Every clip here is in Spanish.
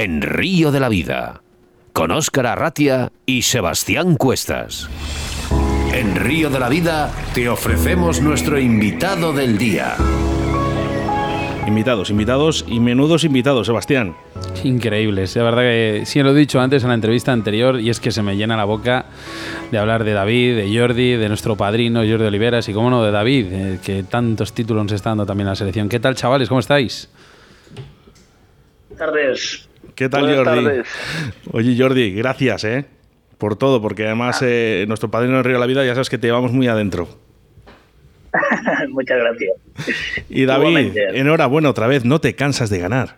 en Río de la Vida, con Óscar Arratia y Sebastián Cuestas. En Río de la Vida te ofrecemos nuestro invitado del día. Invitados, invitados y menudos invitados, Sebastián. Increíbles, de verdad que sí lo he dicho antes en la entrevista anterior y es que se me llena la boca de hablar de David, de Jordi, de nuestro padrino Jordi Oliveras y, como no, de David, eh, que tantos títulos nos está dando también a la selección. ¿Qué tal, chavales? ¿Cómo estáis? Buenas tardes. ¿Qué tal, Jordi? Oye, Jordi, gracias, ¿eh? Por todo, porque además eh, nuestro padrino en Río de la Vida ya sabes que te llevamos muy adentro. Muchas gracias. Y David, enhorabuena otra vez, no te cansas de ganar.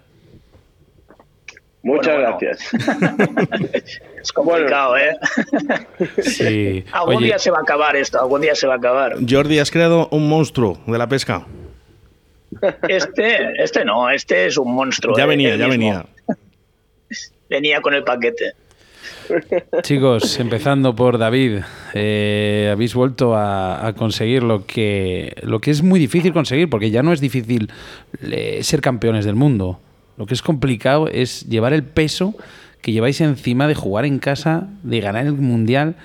Muchas gracias. es complicado, ¿eh? Sí. algún día se va a acabar esto, algún día se va a acabar. Jordi, has creado un monstruo de la pesca. Este, este no, este es un monstruo. Ya eh, venía, ya mismo. venía. Venía con el paquete. Chicos, empezando por David, eh, habéis vuelto a, conseguir lo que, lo que es muy difícil conseguir, porque ya no es difícil eh, ser campeones del mundo. Lo que es complicado es llevar el peso que lleváis encima de jugar en casa, de ganar el mundial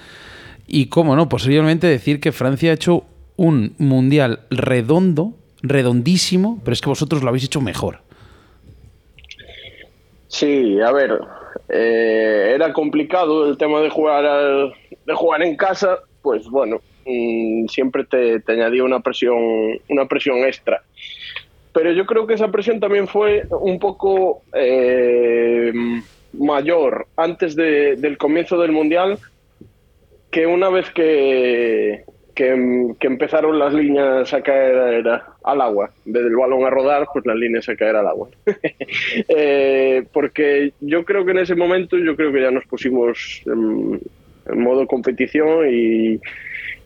y, cómo no, posiblemente decir que Francia ha hecho un mundial redondo, redondísimo, pero es que vosotros lo habéis hecho mejor. Sí, a ver, eh, era complicado el tema de jugar al- de jugar en casa, pues bueno, mm, siempre te, te añadía una presión, una presión extra. Pero yo creo que esa presión también fue un poco eh, mayor antes de- del comienzo del mundial que una vez que, que, empezaron las líneas a caer al agua, en vez del balón a rodar, pues las líneas a caer al agua. Eh, porque yo creo que en ese momento, yo creo que ya nos pusimos en, modo competición y,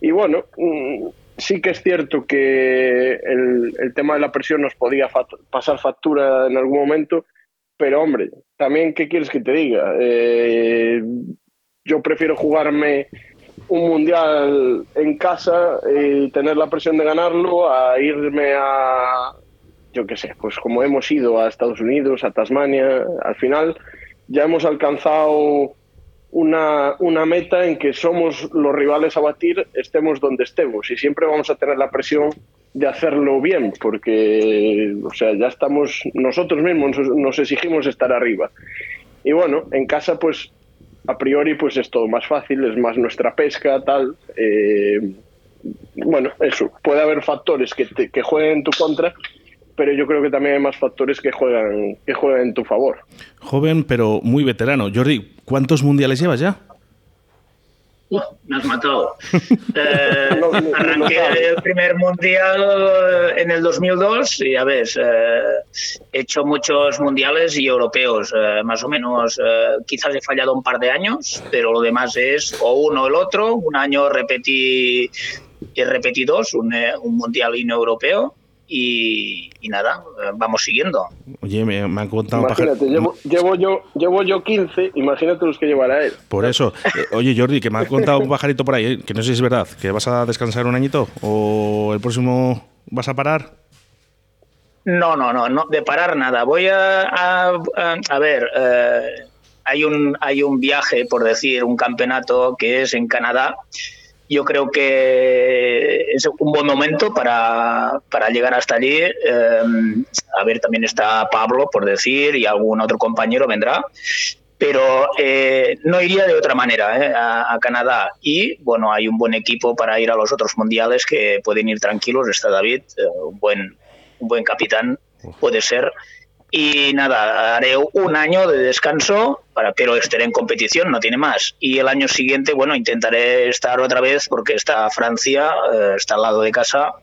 y bueno, mm, sí que es cierto que el, el tema de la presión nos podía pasar factura en algún momento, pero hombre, también, ¿qué quieres que te diga? Eh, yo prefiero jugarme un mundial en casa tener la presión de ganarlo a irme a, yo qué sé, pues como hemos ido a Estados Unidos, a Tasmania, al final ya hemos alcanzado una, una meta en que somos los rivales a batir, estemos donde estemos, y siempre vamos a tener la presión de hacerlo bien, porque o sea, ya estamos, nosotros mismos nos- nos exigimos estar arriba. Y bueno, en casa pues a priori pues es todo más fácil, es más nuestra pesca, tal. eh, bueno, eso, puede haber factores que, te- que jueguen en tu contra, pero yo creo que también hay más factores que juegan, que juegan en tu favor. Joven, pero muy veterano. Jordi, ¿cuántos mundiales llevas ya? Uf, me has matado. Eh, No, no, no arranqué el primer mundial en el 2002 y ya ves, eh, he hecho muchos mundiales y europeos, eh, más o menos. eh, quizás he fallado un par de años, pero lo demás es o uno o el otro. Un año repetí, y repetí dos, un, eh, un mundial y un europeo. Y, y nada, vamos siguiendo. Oye, me, me han contado Imagínate, llevo, llevo yo, llevo yo 15, imagínate los que llevará él. Por eso. Eh, oye, Jordi, que me ha contado un pajarito por ahí, eh, que no sé si es verdad, que vas a descansar un añito o el próximo vas a parar. No, no, no, no, de parar nada. Voy a, a, a- a ver, eh, hay, un, hay un viaje, por decir, un campeonato que es en Canadá. Yo creo que es un buen momento para, para llegar hasta allí. Eh, a ver, también está Pablo, por decir, y algún otro compañero vendrá. Pero eh, no iría de otra manera eh, a, a Canadá. Y bueno, hay un buen equipo para ir a los otros mundiales que pueden ir tranquilos. Está David, eh, un buen, un buen capitán, puede ser. Y nada, haré un año de descanso, para, pero estaré en competición, no tiene más. Y el año siguiente, bueno, intentaré estar otra vez porque está Francia, eh, está al lado de casa,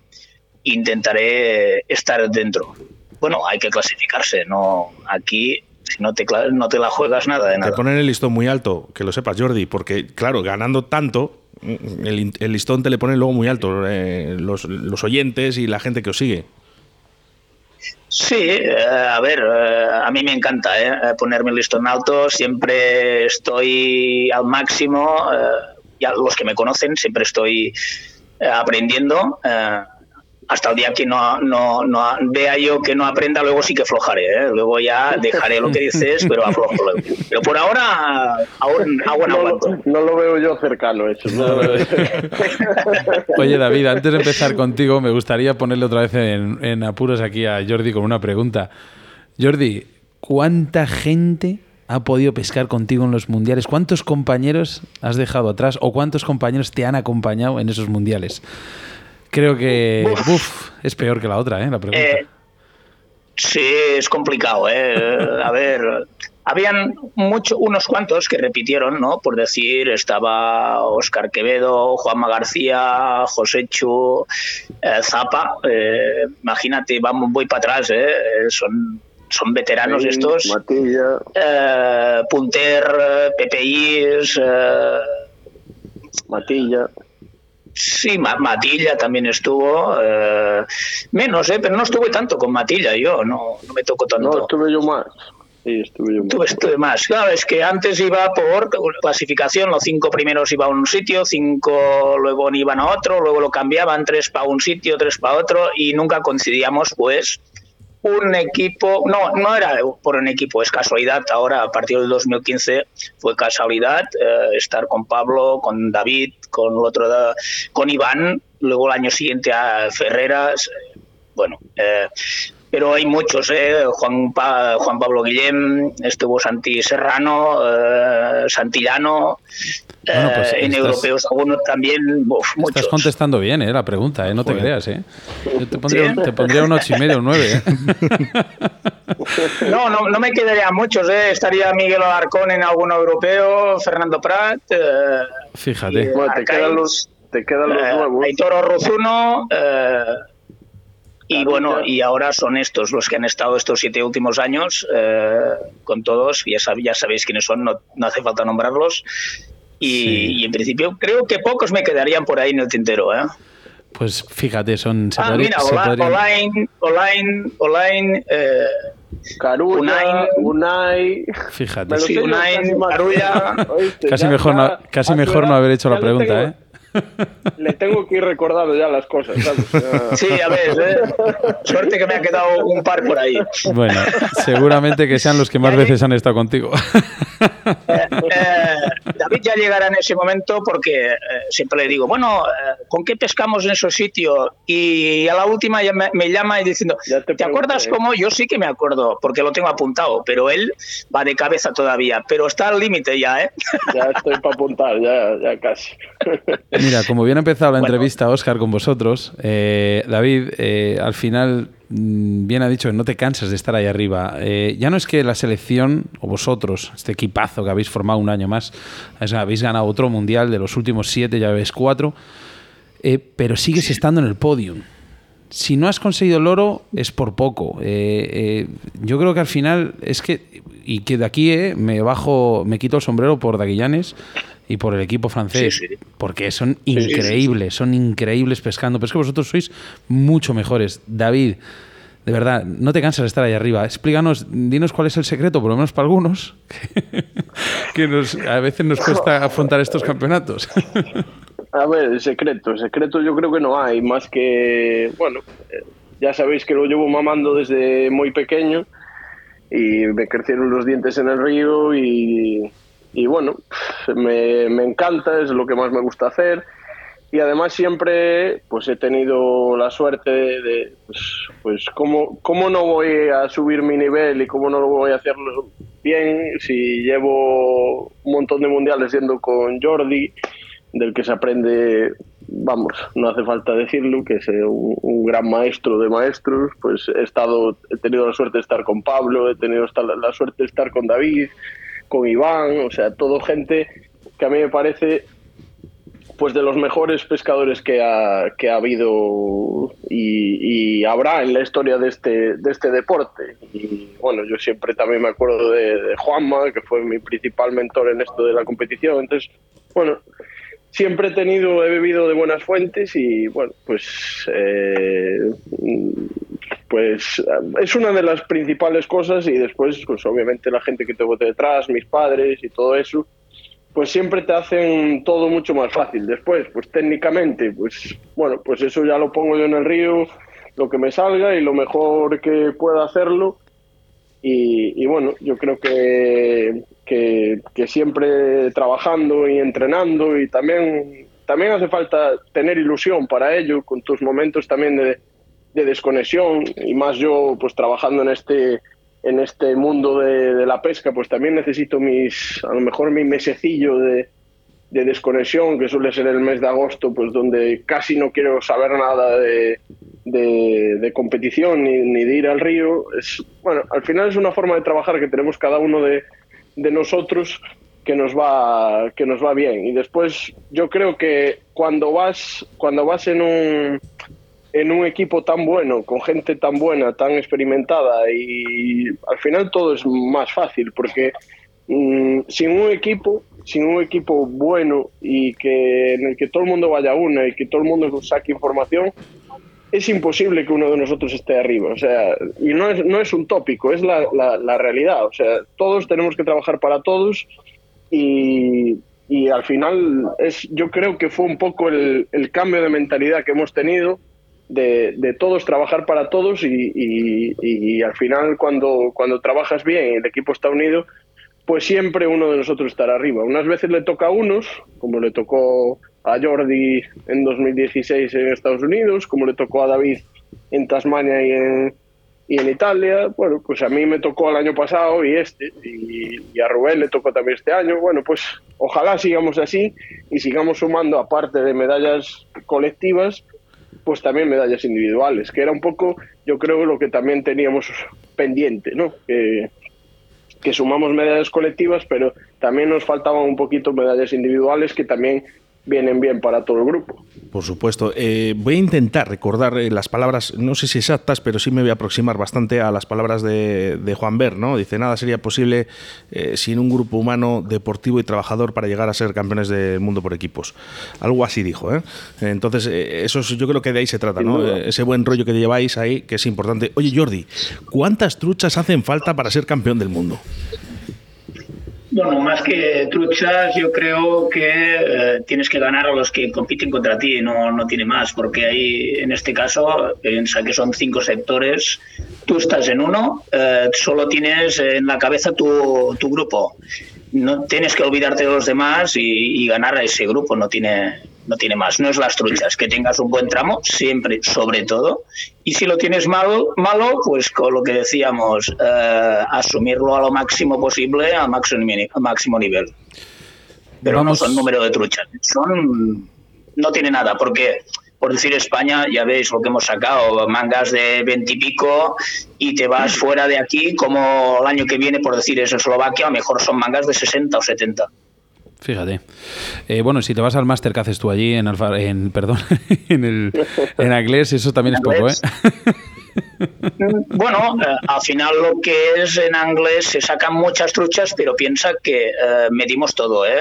intentaré estar dentro. Bueno, hay que clasificarse, no aquí, si no te, no te la juegas nada de Te nada. ponen el listón muy alto, que lo sepas, Jordi, porque, claro, ganando tanto, el, listón te le ponen luego muy alto, eh, los, los oyentes y la gente que os sigue. Sí, eh, a ver, eh, a mí me encanta eh, ponerme el listón alto, siempre estoy al máximo, eh, ya los que me conocen, siempre estoy aprendiendo. Hasta el día que no, no, no vea yo que no aprenda, luego sí que aflojaré. ¿eh? Luego ya dejaré lo que dices, pero aflojo luego. Pero por ahora, aún, aún no, no, lo veo yo cercano, eso. Oye, David, antes de empezar contigo, me gustaría ponerle otra vez en, en apuros aquí a Jordi con una pregunta. Jordi, ¿cuánta gente ha podido pescar contigo en los mundiales? ¿Cuántos compañeros has dejado atrás o cuántos compañeros te han acompañado en esos mundiales? Creo que es peor que la otra, ¿eh? La pregunta. Eh, sí, es complicado, ¿eh? A ver, habían mucho, unos cuantos que repitieron, ¿no? Por decir, estaba Oscar Quevedo, Juanma García, José Chu, eh, Zapa. Eh, imagínate, vamos, voy para atrás, ¿eh? Son son veteranos estos. Matilla. Eh, Punter, PPIs. Eh, Matilla. Sí, Matilla también estuvo. Eh, menos, ¿eh? pero no estuve tanto con Matilla yo, no, no me tocó tanto. No, estuve yo más. Sí, estuve yo más. Estuve, más. Claro, es que antes iba por clasificación, los cinco primeros iban a un sitio, cinco luego iban a otro, luego lo cambiaban, tres para un sitio, tres para otro, y nunca coincidíamos, pues, un equipo, no, no era por un equipo, es casualidad. Ahora, a partir del 2015, fue casualidad eh, estar con Pablo, con David, con otro, con Iván, luego el año siguiente a Ferreras. Bueno, eh, pero hay muchos, ¿eh? Juan, Juan Pablo Guillem, estuvo Santi Serrano, eh, Santillano, pues eh, en europeos algunos también, muchos. Estás contestando bien, ¿eh? La pregunta, ¿eh? No te creas, ¿eh? Yo te pondría, te pondría un ocho y medio, un 9. ¿eh? no, no, no me quedaría muchos, ¿eh? Estaría Miguel Alarcón en alguno europeo, Fernando Prat. Eh, Fíjate. Bueno, te, quedan los, te quedan los nuevos. Aitor eh, y bueno, y ahora son estos los que han estado estos siete últimos años eh, con todos, ya, ya sabéis quiénes son, no, hace falta nombrarlos. Y, en principio creo que pocos me quedarían por ahí en el tintero. ¿eh? Pues fíjate, son... Se ah, mira, Olain, Olain, Olain, eh, Carulla, Unai, Fíjate. Sí, Unai, Carulla. Casi, mejor, no, casi mejor no haber hecho la pregunta, ¿eh? Le tengo que ir recordando ya las cosas, Sí, a ver, ¿eh? suerte que me ha quedado un par por ahí. Bueno, seguramente que sean los que más veces han estado contigo. Eh, eh, David ya llegará en ese momento porque siempre le digo, bueno, ¿con qué pescamos en esos sitios? Y a la última me, llama y diciendo, te, acuerdas cómo? Yo sí que me acuerdo, porque lo tengo apuntado, pero él va de cabeza todavía, pero está al límite ya, ¿eh? Ya estoy para apuntar, ya, ya casi. Mira, como bien ha empezado la entrevista, Oscar, con vosotros, eh, David, eh, al final mm, bien ha dicho que no te cansas de estar ahí arriba. Eh, ya no es que la selección, o vosotros, este equipazo que habéis formado un año más, habéis ganado otro mundial de los últimos siete, ya ves cuatro, pero sigues estando en el podium. Si no has conseguido el oro, es por poco. yo creo que al final es que, y que de aquí me bajo, me quito el sombrero por Daguillanes y por el equipo francés, porque son increíbles, son increíbles pescando, pero es que vosotros sois mucho mejores. David, de verdad, no te cansas de estar ahí arriba. Explícanos, dinos cuál es el secreto, por lo menos para algunos, que, nos, a veces nos cuesta afrontar estos campeonatos. A ver, secreto, secreto yo creo que no hay, más que, bueno, eh, ya sabéis que lo llevo mamando desde muy pequeño y me crecieron los dientes en el río y y bueno, me, me, encanta, es lo que más me gusta hacer y además siempre pues he tenido la suerte de, pues, pues cómo, cómo no voy a subir mi nivel y cómo no lo voy a hacerlo bien si llevo un montón de mundiales yendo con Jordi, del que se aprende, vamos, no hace falta decirlo, que es un, un, gran maestro de maestros, pues he estado, he tenido la suerte de estar con Pablo, he tenido la suerte de estar con David, con Iván, o sea, todo gente que a mí me parece pues de los mejores pescadores que ha, que ha habido y, habrá en la historia de este, de este deporte. Y bueno, yo siempre también me acuerdo de, Juanma, que fue mi principal mentor en esto de la competición. Entonces, bueno, siempre he tenido, he bebido de buenas fuentes y bueno, pues eh, pues es una de las principales cosas y después pues obviamente la gente que tengo detrás, mis padres y todo eso, pues siempre te hacen todo mucho más fácil. Después, pues técnicamente, pues bueno, pues eso ya lo pongo yo en el río, lo que me salga y lo mejor que pueda hacerlo. Y, bueno, yo creo que, que, siempre trabajando y entrenando y también, también hace falta tener ilusión para ello, con tus momentos también de, de desconexión y más yo pues trabajando en este en este mundo de, la pesca, pues también necesito mis, a lo mejor mi mesecillo de, desconexión, que suele ser el mes de agosto, pues donde casi no quiero saber nada de, de, competición ni, ni, de ir al río. Es, bueno, al final es una forma de trabajar que tenemos cada uno de, de nosotros que nos va que nos va bien. Y después yo creo que cuando vas cuando vas en un en un equipo tan bueno, con gente tan buena, tan experimentada y al final todo es más fácil porque mm, sin un equipo, sin un equipo bueno y que en el que todo el mundo vaya a una y que todo el mundo saque información, es imposible que uno de nosotros esté arriba. O sea, y no es, no es un tópico, es la, la, realidad. O sea, todos tenemos que trabajar para todos y, y al final es, yo creo que fue un poco el, el cambio de mentalidad que hemos tenido de, todos trabajar para todos y, al final cuando, cuando trabajas bien y el equipo está unido, pues siempre uno de nosotros estará arriba. Unas veces le toca a unos, como le tocó a Jordi en 2016 en Estados Unidos, como le tocó a David en Tasmania y en, y en Italia. Bueno, pues a mí me tocó el año pasado y este, y, y, a Rubén le tocó también este año. Bueno, pues ojalá sigamos así y sigamos sumando, aparte de medallas colectivas, pues también medallas individuales, que era un poco, yo creo, lo que también teníamos pendiente, ¿no? Que, que sumamos medallas colectivas, pero también nos faltaban un poquito medallas individuales que también vienen bien para todo el grupo. Por supuesto. Eh, voy a intentar recordar eh, las palabras, no sé si exactas, pero sí me voy a aproximar bastante a las palabras de, Juan Ver, ¿no? Dice, nada sería posible eh, sin un grupo humano, deportivo y trabajador para llegar a ser campeones del mundo por equipos. Algo así dijo, ¿eh? Entonces, eso yo creo que de ahí se trata, ¿no? Ese buen rollo que lleváis ahí, que es importante. Oye, Jordi, ¿cuántas truchas hacen falta para ser campeón del mundo? Bueno, más que truchas, yo creo que eh, tienes que ganar a los que compiten contra ti, no, no tiene más, porque ahí, en este caso, piensa que son cinco sectores, tú estás en uno, eh, solo tienes en la cabeza tu, tu grupo. No tienes que olvidarte de los demás y, y ganar a ese grupo, no tiene, no tiene más. No es las truchas, que tengas un buen tramo, siempre, sobre todo. Y si lo tienes malo, malo pues con lo que decíamos, eh, asumirlo a lo máximo posible, a máximo, a máximo nivel. Pero no son número de truchas. Son, no tiene nada, porque por decir España, ya veis lo que hemos sacado, mangas de veintipico y, te vas fuera de aquí, como el año que viene, por decir eso, Eslovaquia, a lo mejor son mangas de 60 o 70. Fíjate. Eh, bueno, si te vas al máster que haces tú allí en, en perdón, en el en inglés, eso también es poco, ¿eh? Bueno, eh, al final lo que es en inglés se sacan muchas truchas, pero piensa que eh, medimos todo, ¿eh?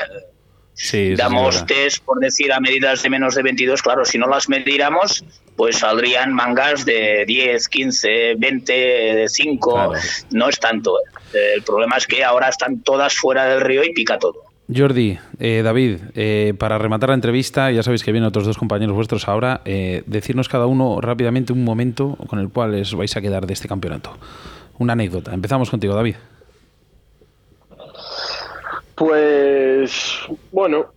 Sí, Damos test, por decir, a medidas de menos de 22. Claro, si no las mediéramos, pues saldrían mangas de 10, 15, 20, de 5. No es tanto. El problema es que ahora están todas fuera del río y pica todo. Jordi, eh, David, eh, para rematar la entrevista, ya sabéis que vienen otros dos compañeros vuestros ahora, eh, decirnos cada uno rápidamente un momento con el cual os vais a quedar de este campeonato. Una anécdota. Empezamos contigo, David. Pues bueno,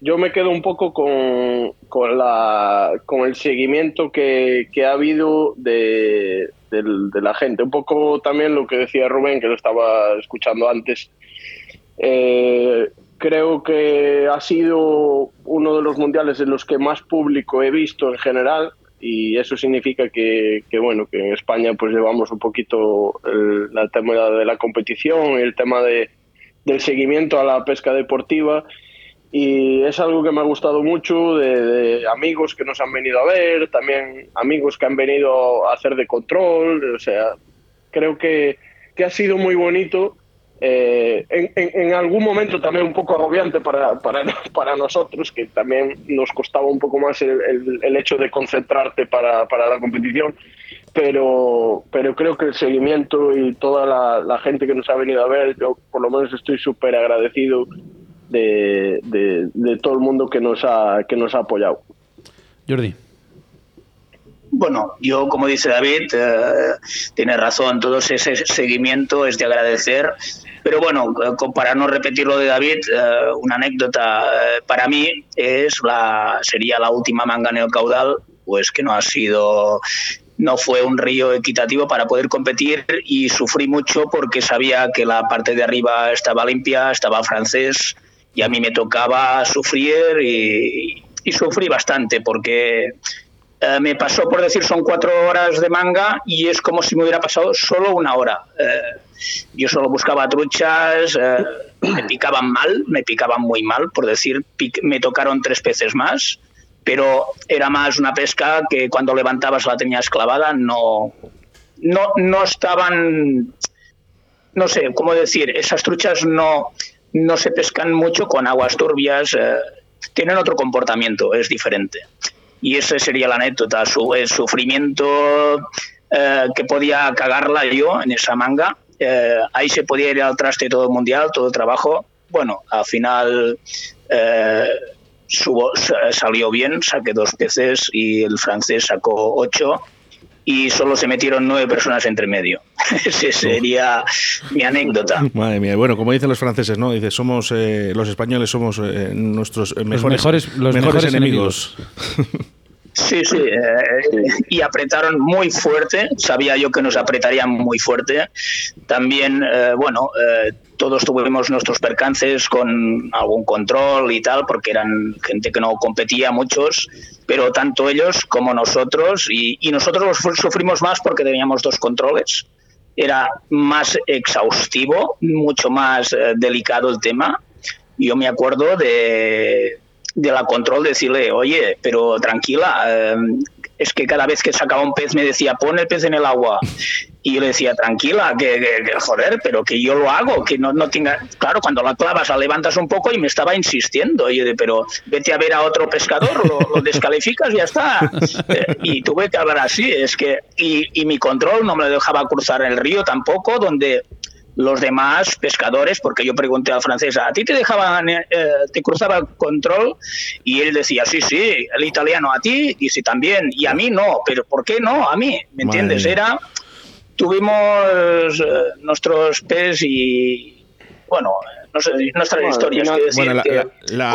yo me quedo un poco con, con, la, con el seguimiento que, ha habido de, de la gente. Un poco también lo que decía Rubén, que lo estaba escuchando antes eh, creo que ha sido uno de los mundiales en los que más público he visto en general y eso significa que, bueno que en España pues llevamos un poquito el, tema de la competición el tema de, del seguimiento a la pesca deportiva y es algo que me ha gustado mucho de, amigos que nos han venido a ver también amigos que han venido a hacer de control o sea creo que, que ha sido muy bonito eh, en, algún momento también un poco agobiante para, para, para, nosotros, que también nos costaba un poco más el, el, hecho de concentrarte para, para, la competición, pero, pero creo que el seguimiento y toda la, gente que nos ha venido a ver, yo por lo menos estoy súper agradecido de, de, todo el mundo que nos ha, que nos ha apoyado. Jordi. Bueno, yo, como dice David, eh, tiene razón, todo ese seguimiento es de agradecer. Pero bueno, eh, para no repetir lo de David, eh, una anécdota para mí es la sería la última manga neocaudal, pues que no ha sido no fue un río equitativo para poder competir y sufrí mucho porque sabía que la parte de arriba estaba limpia, estaba francés y a mí me tocaba sufrir y, sufrí bastante porque eh, me pasó por decir son cuatro horas de manga y es como si me hubiera pasado solo una hora. Eh, yo solo buscaba truchas, eh, me picaban mal, me picaban muy mal, por decir, me tocaron tres peces más, pero era más una pesca que cuando levantabas la tenías clavada, no, no, no estaban, no sé, cómo decir, esas truchas no, no se pescan mucho con aguas turbias, tienen otro comportamiento, es diferente y esa sería la anécdota, su, el sufrimiento eh, que podía cagarla yo en esa manga. Eh, ahí se podía ir al traste todo el mundial, todo el trabajo. Bueno, al final eh, salió bien, saqué dos peces y el francés sacó ocho y solo se metieron nueve personas entre medio. Esa sería mi anécdota. Madre mía. Bueno, como dicen los franceses, ¿no? Dice, somos eh, los españoles somos eh, nuestros mejores, los mejores, enemigos. Sí, sí, eh, y apretaron muy fuerte, sabía yo que nos apretarían muy fuerte. También, bueno, todos tuvimos nuestros percances con algún control y tal, porque eran gente que no competía muchos, pero tanto ellos como nosotros, y, nosotros sufrimos más porque teníamos dos controles, era más exhaustivo, mucho más eh, delicado el tema. Yo me acuerdo de, de la control decirle, oye, pero tranquila, eh, es que cada vez que sacaba un pez me decía, pon el pez en el agua. Y yo le decía, tranquila, que, joder, pero que yo lo hago, que no, no tenga... Claro, cuando la clavas, la levantas un poco y me estaba insistiendo. Y yo de, pero vete a ver a otro pescador, lo, descalificas y ya está. Eh, y tuve que hablar así, es que... Y, y mi control no me dejaba cruzar el río tampoco, donde los demás pescadores, porque yo pregunté al francés, ¿a ti te dejaban, eh, te cruzaba el control? Y él decía, sí, sí, el italiano a ti, y sí también, y a mí no, pero ¿por qué no? A mí, ¿me entiendes? Era, tuvimos eh, nuestros pes y, bueno, no sé, nuestras historias.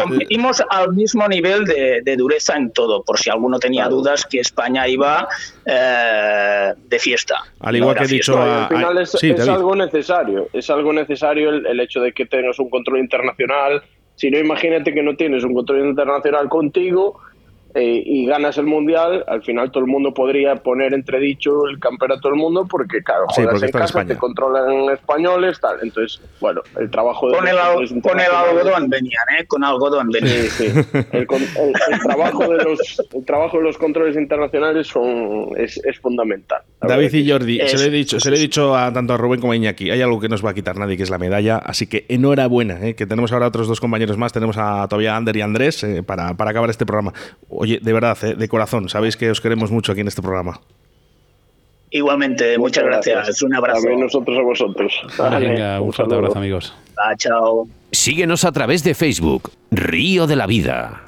competimos al mismo nivel de, dureza en todo, por si alguno tenía dudas que España iba eh, de fiesta. Al igual que he dicho, al final es, algo necesario, es algo necesario el, hecho de que tengas un control internacional. Si no, imagínate que no tienes un control internacional contigo eh, y ganas el mundial, al final todo el mundo podría poner entredicho el campeonato del mundo porque, claro, juegas en casa, te controlan españoles, tal. Entonces, bueno, el trabajo de. Con el, con el algodón venían, ¿eh? Con algodón venían. Sí, sí. El, trabajo de los, el trabajo de los controles internacionales son, es, es fundamental. David y Jordi, se lo he dicho, se le he dicho a, tanto a Rubén como a Iñaki, hay algo que nos va a quitar nadie, que es la medalla. Así que enhorabuena, ¿eh? que tenemos ahora otros dos compañeros más. Tenemos a todavía Ander y Andrés eh, para, para acabar este programa. Oye, de verdad, eh, de corazón, sabéis que os queremos mucho aquí en este programa. Igualmente, muchas, gracias. Un abrazo. También nosotros a vosotros. Venga, un fuerte abrazo, amigos. chao. Síguenos a través de Facebook, Río de la Vida.